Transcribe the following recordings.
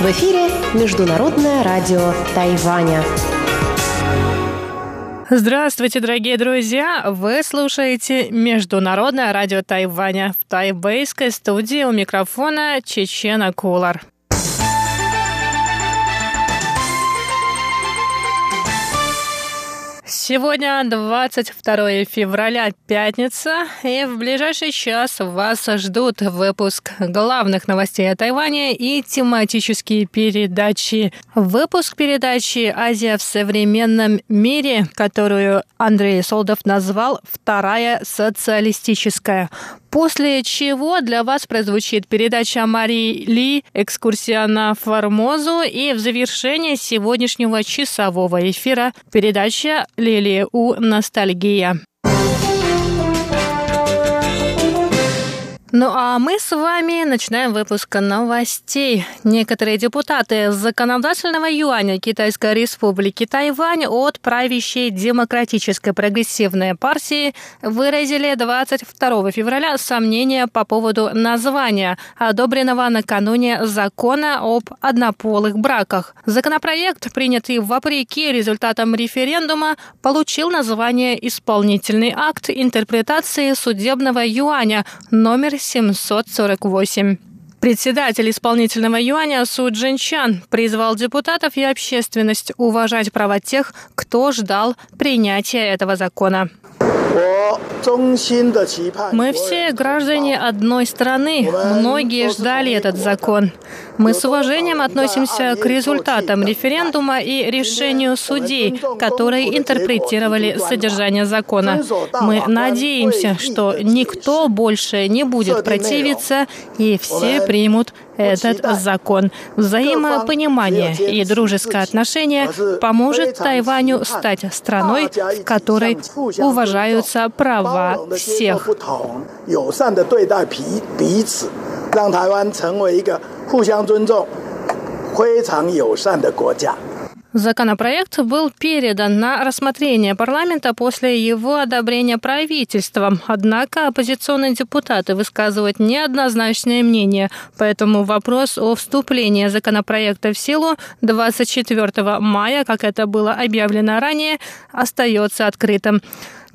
В эфире Международное радио Тайваня. Здравствуйте, дорогие друзья! Вы слушаете Международное радио Тайваня в тайбейской студии у микрофона Чечена Кулар. Сегодня 22 февраля, пятница, и в ближайший час вас ждут выпуск главных новостей о Тайване и тематические передачи. Выпуск передачи «Азия в современном мире», которую Андрей Солдов назвал «Вторая социалистическая». После чего для вас прозвучит передача Марии Ли «Экскурсия на Формозу» и в завершение сегодняшнего часового эфира передача Лилии У «Ностальгия». Ну а мы с вами начинаем выпуск новостей. Некоторые депутаты законодательного юаня Китайской республики Тайвань от правящей демократической прогрессивной партии выразили 22 февраля сомнения по поводу названия, одобренного накануне закона об однополых браках. Законопроект, принятый вопреки результатам референдума, получил название «Исполнительный акт интерпретации судебного юаня» номер 748. Председатель исполнительного юаня Су Джинчан призвал депутатов и общественность уважать права тех, кто ждал принятия этого закона. Мы все граждане одной страны. Многие ждали этот закон. Мы с уважением относимся к результатам референдума и решению судей, которые интерпретировали содержание закона. Мы надеемся, что никто больше не будет противиться и все примут этот закон. Взаимопонимание и дружеское отношение поможет Тайваню стать страной, в которой уважаются права всех. 让台湾成为一个互相尊重、非常友善的国家。 Законопроект был передан на рассмотрение парламента после его одобрения правительством. Однако оппозиционные депутаты высказывают неоднозначное мнение, поэтому вопрос о вступлении законопроекта в силу 24 мая, как это было объявлено ранее, остается открытым.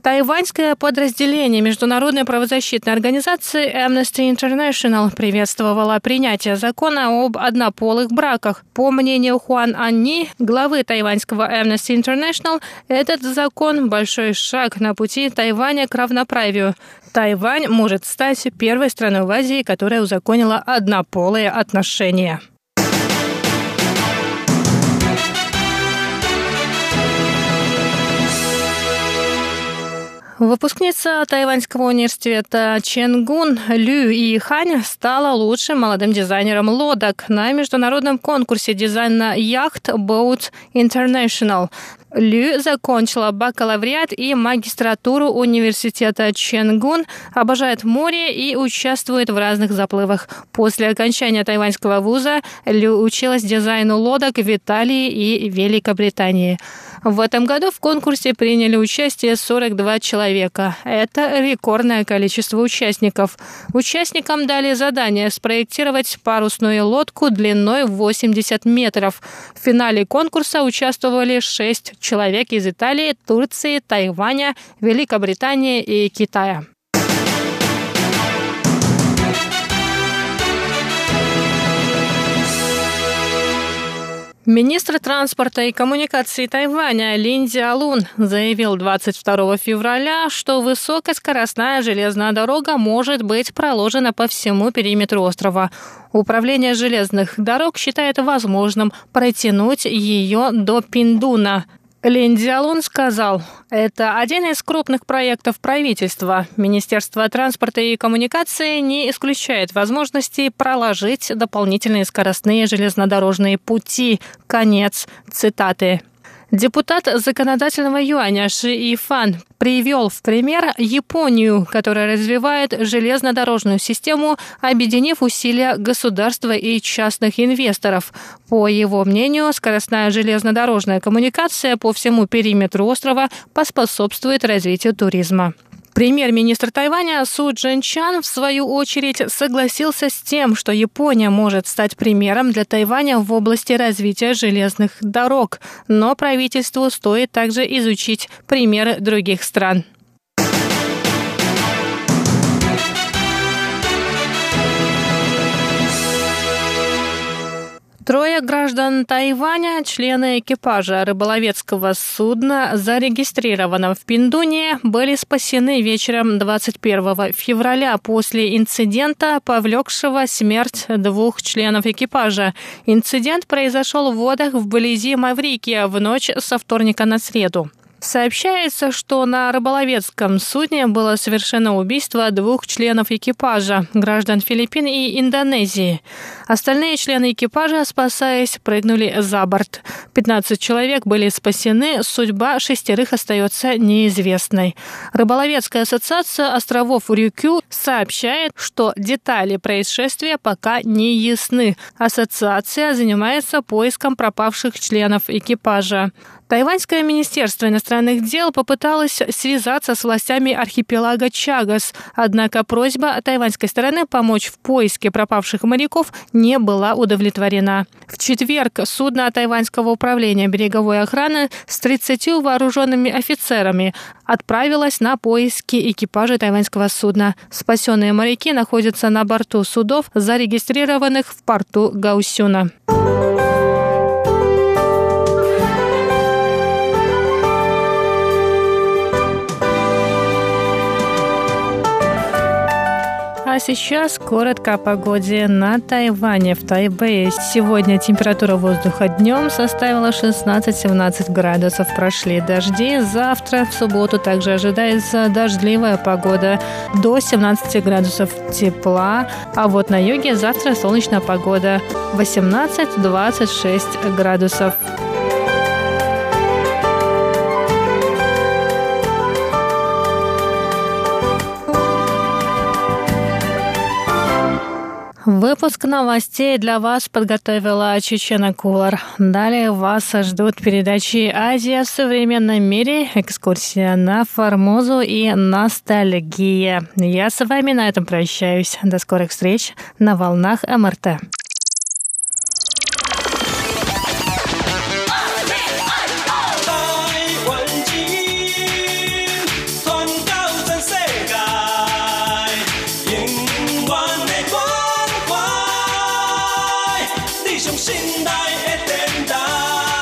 Тайваньское подразделение Международной правозащитной организации Amnesty International приветствовало принятие закона об однополых браках. По мнению Хуан Анни, главы тайваньского Amnesty International, этот закон – большой шаг на пути Тайваня к равноправию. Тайвань может стать первой страной в Азии, которая узаконила однополые отношения. Выпускница Тайваньского университета Ченгун Лю И Хань стала лучшим молодым дизайнером лодок на международном конкурсе дизайна яхт Boat International. Лю закончила бакалавриат и магистратуру университета Ченгун, обожает море и участвует в разных заплывах. После окончания тайваньского вуза Лю училась дизайну лодок в Италии и Великобритании. В этом году в конкурсе приняли участие 42 человека. Это рекордное количество участников. Участникам дали задание спроектировать парусную лодку длиной 80 метров. В финале конкурса участвовали 6 человек из Италии, Турции, Тайваня, Великобритании и Китая. Министр транспорта и коммуникации Тайваня Лин Дзялун заявил 22 февраля, что высокоскоростная железная дорога может быть проложена по всему периметру острова. Управление железных дорог считает возможным протянуть ее до Пиндуна – Лин Дзялун сказал, это один из крупных проектов правительства. Министерство транспорта и коммуникации не исключает возможности проложить дополнительные скоростные железнодорожные пути. Конец цитаты. Депутат законодательного юаня Ши Ифан привел в пример Японию, которая развивает железнодорожную систему, объединив усилия государства и частных инвесторов. По его мнению, скоростная железнодорожная коммуникация по всему периметру острова поспособствует развитию туризма. Премьер-министр Тайваня Су Чан в свою очередь согласился с тем, что Япония может стать примером для Тайваня в области развития железных дорог, но правительству стоит также изучить примеры других стран. Трое граждан Тайваня, члены экипажа рыболовецкого судна, зарегистрированного в Пиндуне, были спасены вечером 21 февраля после инцидента, повлекшего смерть двух членов экипажа. Инцидент произошел в водах вблизи Маврикия в ночь со вторника на среду. Сообщается, что на рыболовецком судне было совершено убийство двух членов экипажа, граждан Филиппин и Индонезии. Остальные члены экипажа, спасаясь, прыгнули за борт. 15 человек были спасены, судьба шестерых остается неизвестной. Рыболовецкая ассоциация островов Рюкю сообщает, что детали происшествия пока не ясны. Ассоциация занимается поиском пропавших членов экипажа. Тайваньское министерство иностранных дел попыталось связаться с властями архипелага Чагас, однако просьба тайваньской стороны помочь в поиске пропавших моряков не была удовлетворена. В четверг судно Тайваньского управления береговой охраны с 30 вооруженными офицерами отправилось на поиски экипажа тайваньского судна. Спасенные моряки находятся на борту судов, зарегистрированных в порту Гаусюна. Сейчас коротко о погоде на Тайване, в Тайбэе. Сегодня температура воздуха днем составила 16-17 градусов. Прошли дожди. Завтра, в субботу, также ожидается дождливая погода до 17 градусов тепла. А вот на юге завтра солнечная погода 18-26 градусов. Выпуск новостей для вас подготовила Чечена Кулар. Далее вас ждут передачи «Азия в современном мире», экскурсия на Формозу и ностальгия. Я с вами на этом прощаюсь. До скорых встреч на волнах МРТ.